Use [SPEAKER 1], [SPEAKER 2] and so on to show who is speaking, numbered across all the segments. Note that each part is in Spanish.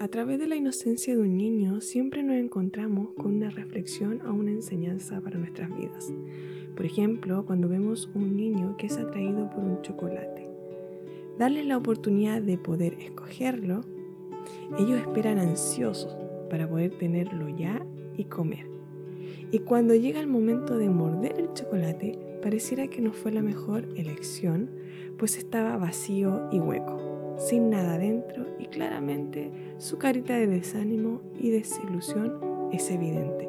[SPEAKER 1] A través de la inocencia de un niño siempre nos encontramos con una reflexión o una enseñanza para nuestras vidas. Por ejemplo, cuando vemos un niño que es atraído por un chocolate. Darles la oportunidad de poder escogerlo, ellos esperan ansiosos para poder tenerlo ya y comer. Y cuando llega el momento de morder el chocolate, pareciera que no fue la mejor elección, pues estaba vacío y hueco sin nada dentro y claramente su carita de desánimo y desilusión es evidente.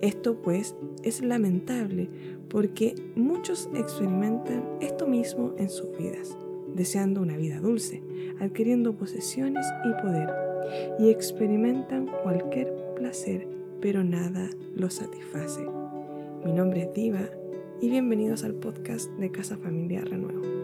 [SPEAKER 1] Esto pues es lamentable porque muchos experimentan esto mismo en sus vidas, deseando una vida dulce, adquiriendo posesiones y poder, y experimentan cualquier placer, pero nada los satisface. Mi nombre es Diva y bienvenidos al podcast de Casa Familia Renuevo.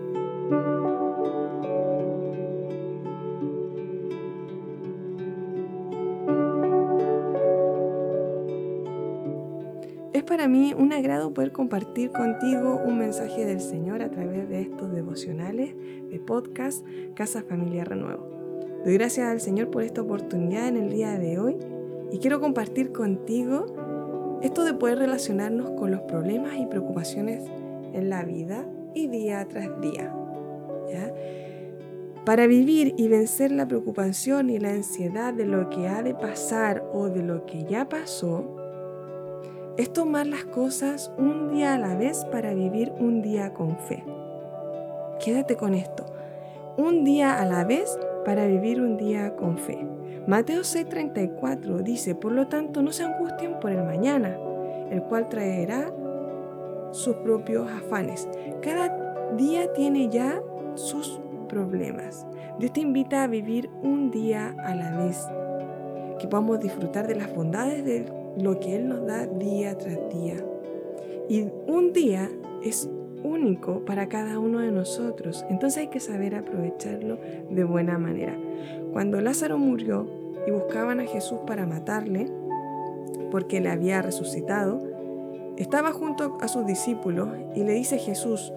[SPEAKER 1] Para mí un agrado poder compartir contigo un mensaje del Señor a través de estos devocionales de podcast Casa Familia Renuevo. Doy gracias al Señor por esta oportunidad en el día de hoy y quiero compartir contigo esto de poder relacionarnos con los problemas y preocupaciones en la vida y día tras día. Para vivir y vencer la preocupación y la ansiedad de lo que ha de pasar o de lo que ya pasó, es tomar las cosas un día a la vez para vivir un día con fe. Quédate con esto. Un día a la vez para vivir un día con fe. Mateo 6:34 dice, por lo tanto, no se angustien por el mañana, el cual traerá sus propios afanes. Cada día tiene ya sus problemas. Dios te invita a vivir un día a la vez, que podamos disfrutar de las bondades del lo que Él nos da día tras día. Y un día es único para cada uno de nosotros, entonces hay que saber aprovecharlo de buena manera. Cuando Lázaro murió y buscaban a Jesús para matarle, porque le había resucitado, estaba junto a sus discípulos y le dice Jesús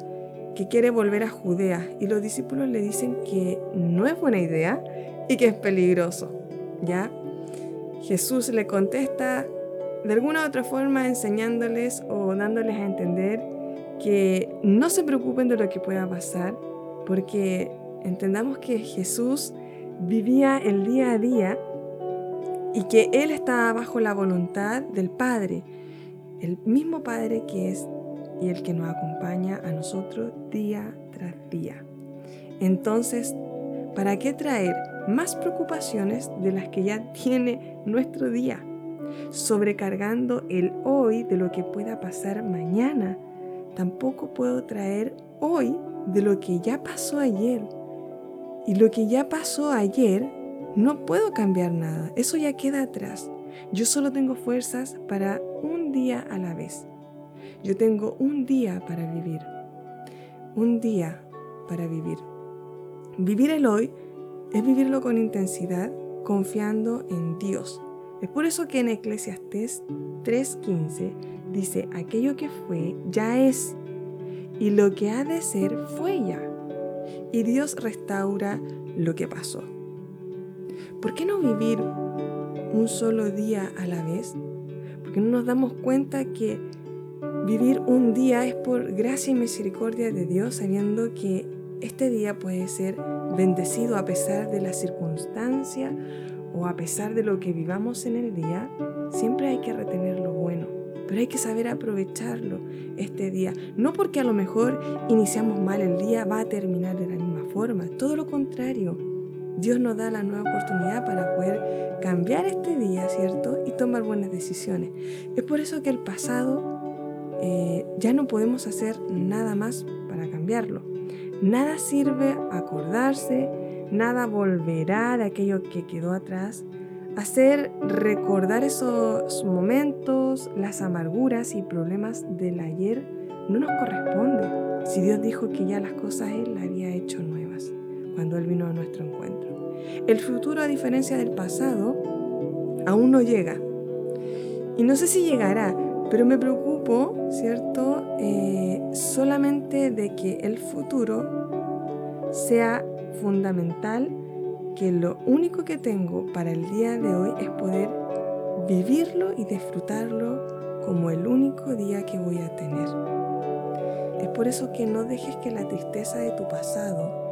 [SPEAKER 1] que quiere volver a Judea y los discípulos le dicen que no es buena idea y que es peligroso. ¿Ya? Jesús le contesta de alguna u otra forma enseñándoles o dándoles a entender que no se preocupen de lo que pueda pasar, porque entendamos que Jesús vivía el día a día y que Él estaba bajo la voluntad del Padre, el mismo Padre que es y el que nos acompaña a nosotros día tras día. Entonces, ¿para qué traer más preocupaciones de las que ya tiene nuestro día? Sobrecargando el hoy de lo que pueda pasar mañana. Tampoco puedo traer hoy de lo que ya pasó ayer. Y lo que ya pasó ayer, no puedo cambiar nada. Eso ya queda atrás. Yo solo tengo fuerzas para un día a la vez. Yo tengo un día para vivir. Un día para vivir. Vivir el hoy es vivirlo con intensidad, confiando en Dios, es por eso que en Eclesiastés 3:15 dice, aquello que fue ya es, y lo que ha de ser fue ya. Y Dios restaura lo que pasó. ¿Por qué no vivir un solo día a la vez? Porque no nos damos cuenta que vivir un día es por gracia y misericordia de Dios, sabiendo que este día puede ser bendecido a pesar de la circunstancia o a pesar de lo que vivamos en el día, siempre hay que retener lo bueno, pero hay que saber aprovecharlo este día. No porque a lo mejor iniciamos mal el día va a terminar de la misma forma, todo lo contrario. Dios nos da la nueva oportunidad para poder cambiar este día, ¿cierto? Y tomar buenas decisiones. Es por eso que el pasado eh, ya no podemos hacer nada más para cambiarlo. Nada sirve acordarse, nada volverá de aquello que quedó atrás. Hacer recordar esos momentos, las amarguras y problemas del ayer no nos corresponde. Si Dios dijo que ya las cosas Él las había hecho nuevas cuando Él vino a nuestro encuentro. El futuro, a diferencia del pasado, aún no llega. Y no sé si llegará, pero me preocupo, ¿cierto? Eh, solamente de que el futuro sea fundamental que lo único que tengo para el día de hoy es poder vivirlo y disfrutarlo como el único día que voy a tener. Es por eso que no dejes que la tristeza de tu pasado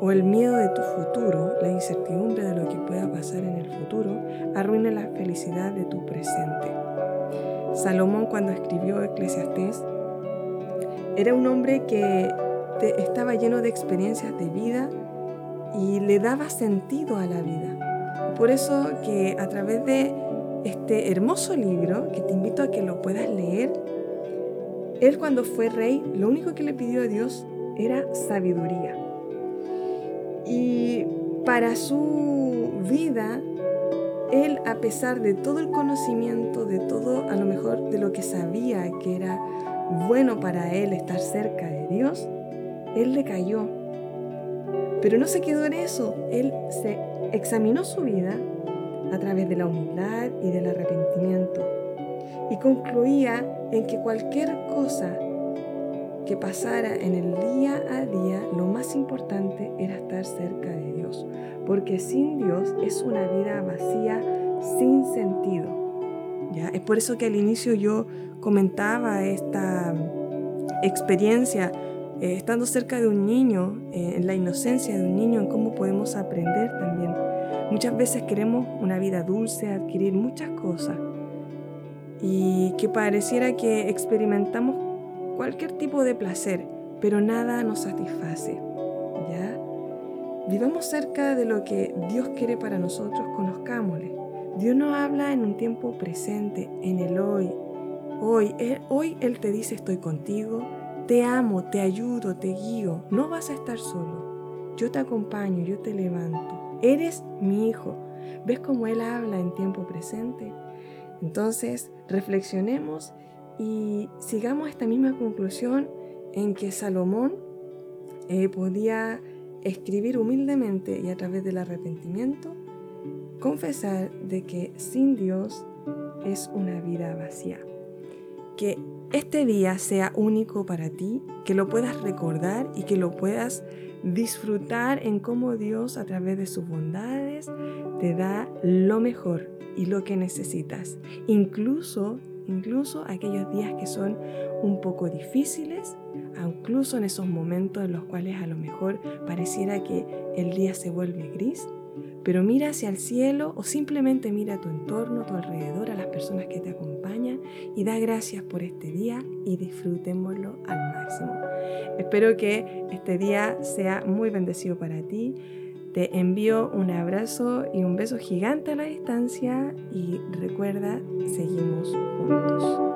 [SPEAKER 1] o el miedo de tu futuro, la incertidumbre de lo que pueda pasar en el futuro, arruine la felicidad de tu presente. Salomón cuando escribió Eclesiastés era un hombre que estaba lleno de experiencias de vida y le daba sentido a la vida. Por eso que a través de este hermoso libro, que te invito a que lo puedas leer, él cuando fue rey, lo único que le pidió a Dios era sabiduría. Y para su vida, él, a pesar de todo el conocimiento, de todo a lo mejor de lo que sabía que era bueno para él estar cerca de Dios, él le cayó. Pero no se quedó en eso, él se examinó su vida a través de la humildad y del arrepentimiento y concluía en que cualquier cosa que pasara en el día a día, lo más importante era estar cerca de Dios, porque sin Dios es una vida vacía, sin sentido. ¿ya? Es por eso que al inicio yo comentaba esta experiencia eh, estando cerca de un niño, eh, en la inocencia de un niño, en cómo podemos aprender también. Muchas veces queremos una vida dulce, adquirir muchas cosas y que pareciera que experimentamos cualquier tipo de placer, pero nada nos satisface. ¿Ya? Vivamos cerca de lo que Dios quiere para nosotros, conozcámosle. Dios nos habla en un tiempo presente, en el hoy. Hoy, él, hoy Él te dice estoy contigo, te amo, te ayudo, te guío. No vas a estar solo. Yo te acompaño, yo te levanto. Eres mi hijo. ¿Ves cómo Él habla en tiempo presente? Entonces, reflexionemos y sigamos esta misma conclusión en que Salomón eh, podía escribir humildemente y a través del arrepentimiento, confesar de que sin Dios es una vida vacía. Que este día sea único para ti, que lo puedas recordar y que lo puedas disfrutar en cómo Dios a través de sus bondades te da lo mejor y lo que necesitas, incluso incluso aquellos días que son un poco difíciles, incluso en esos momentos en los cuales a lo mejor pareciera que el día se vuelve gris, pero mira hacia el cielo o simplemente mira a tu entorno, a tu alrededor, a las personas que te acompañan y da gracias por este día y disfrutémoslo al máximo. Espero que este día sea muy bendecido para ti. Te envío un abrazo y un beso gigante a la distancia y recuerda, seguimos juntos.